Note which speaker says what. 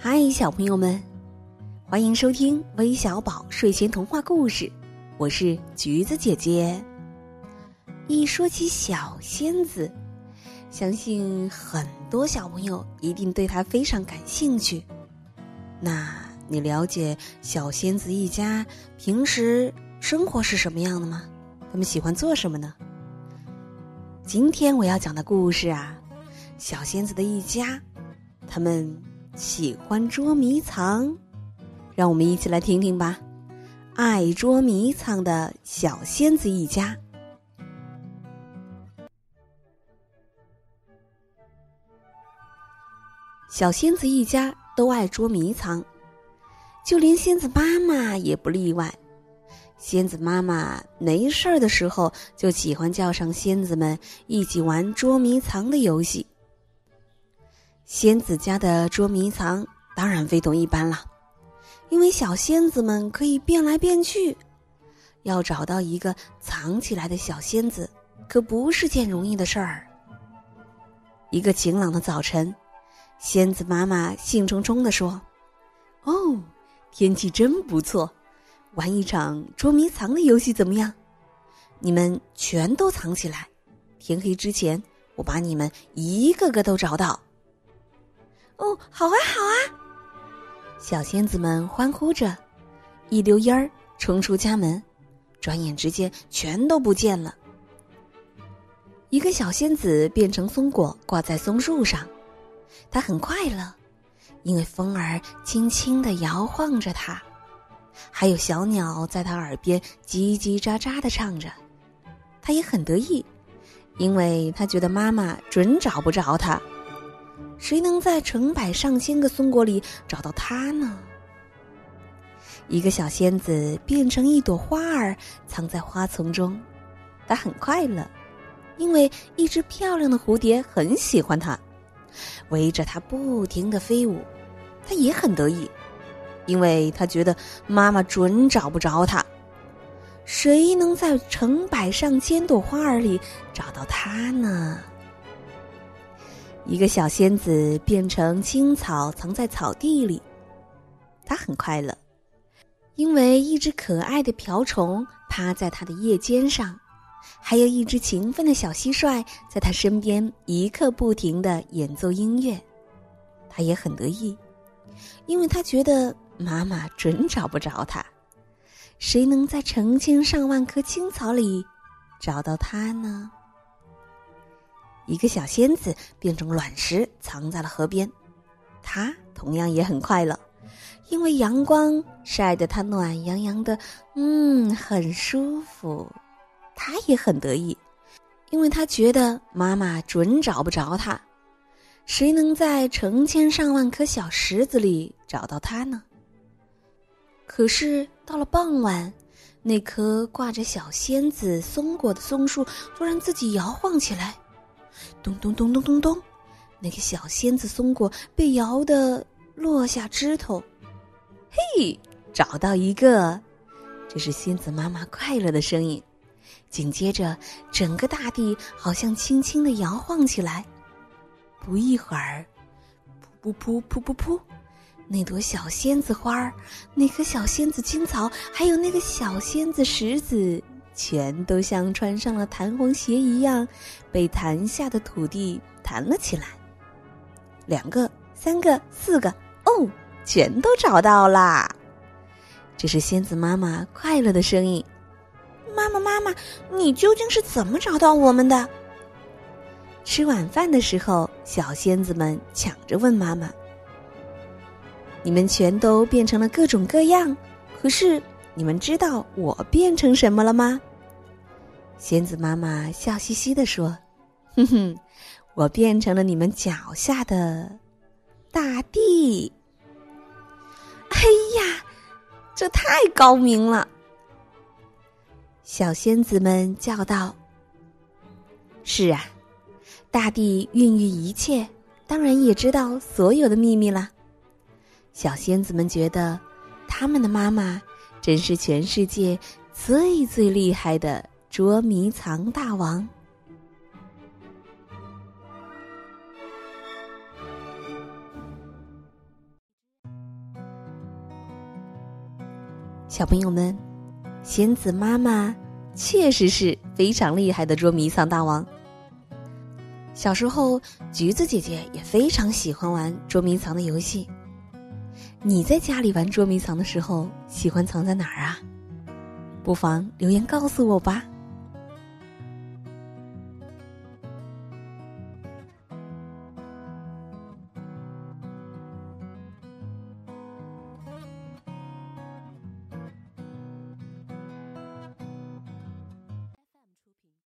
Speaker 1: 嗨，小朋友们，欢迎收听微小宝睡前童话故事。我是橘子姐姐。一说起小仙子，相信很多小朋友一定对她非常感兴趣。那你了解小仙子一家平时生活是什么样的吗？他们喜欢做什么呢？今天我要讲的故事啊，小仙子的一家，他们。喜欢捉迷藏，让我们一起来听听吧。爱捉迷藏的小仙子一家，小仙子一家都爱捉迷藏，就连仙子妈妈也不例外。仙子妈妈没事儿的时候，就喜欢叫上仙子们一起玩捉迷藏的游戏。仙子家的捉迷藏当然非同一般了，因为小仙子们可以变来变去，要找到一个藏起来的小仙子，可不是件容易的事儿。一个晴朗的早晨，仙子妈妈兴冲冲地说：“哦，天气真不错，玩一场捉迷藏的游戏怎么样？你们全都藏起来，天黑之前，我把你们一个个都找到。”哦，好啊，好啊！小仙子们欢呼着，一溜烟儿冲出家门，转眼之间全都不见了。一个小仙子变成松果，挂在松树上，它很快乐，因为风儿轻轻的摇晃着它，还有小鸟在它耳边叽叽喳喳的唱着，它也很得意，因为它觉得妈妈准找不着它。谁能在成百上千个松果里找到它呢？一个小仙子变成一朵花儿，藏在花丛中，她很快乐，因为一只漂亮的蝴蝶很喜欢它，围着它不停的飞舞。它也很得意，因为它觉得妈妈准找不着它。谁能在成百上千朵花儿里找到它呢？一个小仙子变成青草，藏在草地里。它很快乐，因为一只可爱的瓢虫趴在它的叶尖上，还有一只勤奋的小蟋蟀在它身边一刻不停的演奏音乐。他也很得意，因为他觉得妈妈准找不着他。谁能在成千上万棵青草里找到他呢？一个小仙子变成卵石，藏在了河边。它同样也很快乐，因为阳光晒得它暖洋洋的，嗯，很舒服。它也很得意，因为它觉得妈妈准找不着它。谁能在成千上万颗小石子里找到它呢？可是到了傍晚，那棵挂着小仙子松果的松树突然自己摇晃起来。咚咚咚咚咚咚，那个小仙子松果被摇得落下枝头。嘿，找到一个！这是仙子妈妈快乐的声音。紧接着，整个大地好像轻轻的摇晃起来。不一会儿，噗噗噗噗噗噗，那朵小仙子花儿、那颗小仙子青草，还有那个小仙子石子。全都像穿上了弹簧鞋一样，被弹下的土地弹了起来。两个、三个、四个，哦，全都找到啦！这是仙子妈妈快乐的声音。妈妈，妈妈，你究竟是怎么找到我们的？吃晚饭的时候，小仙子们抢着问妈妈：“你们全都变成了各种各样，可是你们知道我变成什么了吗？”仙子妈妈笑嘻嘻地说：“哼哼，我变成了你们脚下的大地。哎呀，这太高明了！”小仙子们叫道：“是啊，大地孕育一切，当然也知道所有的秘密啦。”小仙子们觉得，他们的妈妈真是全世界最最厉害的。捉迷藏大王。小朋友们仙子妈妈确实是非常厉害的捉迷藏大王。小时候橘子姐姐也非常喜欢玩捉迷藏的游戏。你在家里玩捉迷藏的时候喜欢藏在哪儿啊？不妨留言告诉我吧。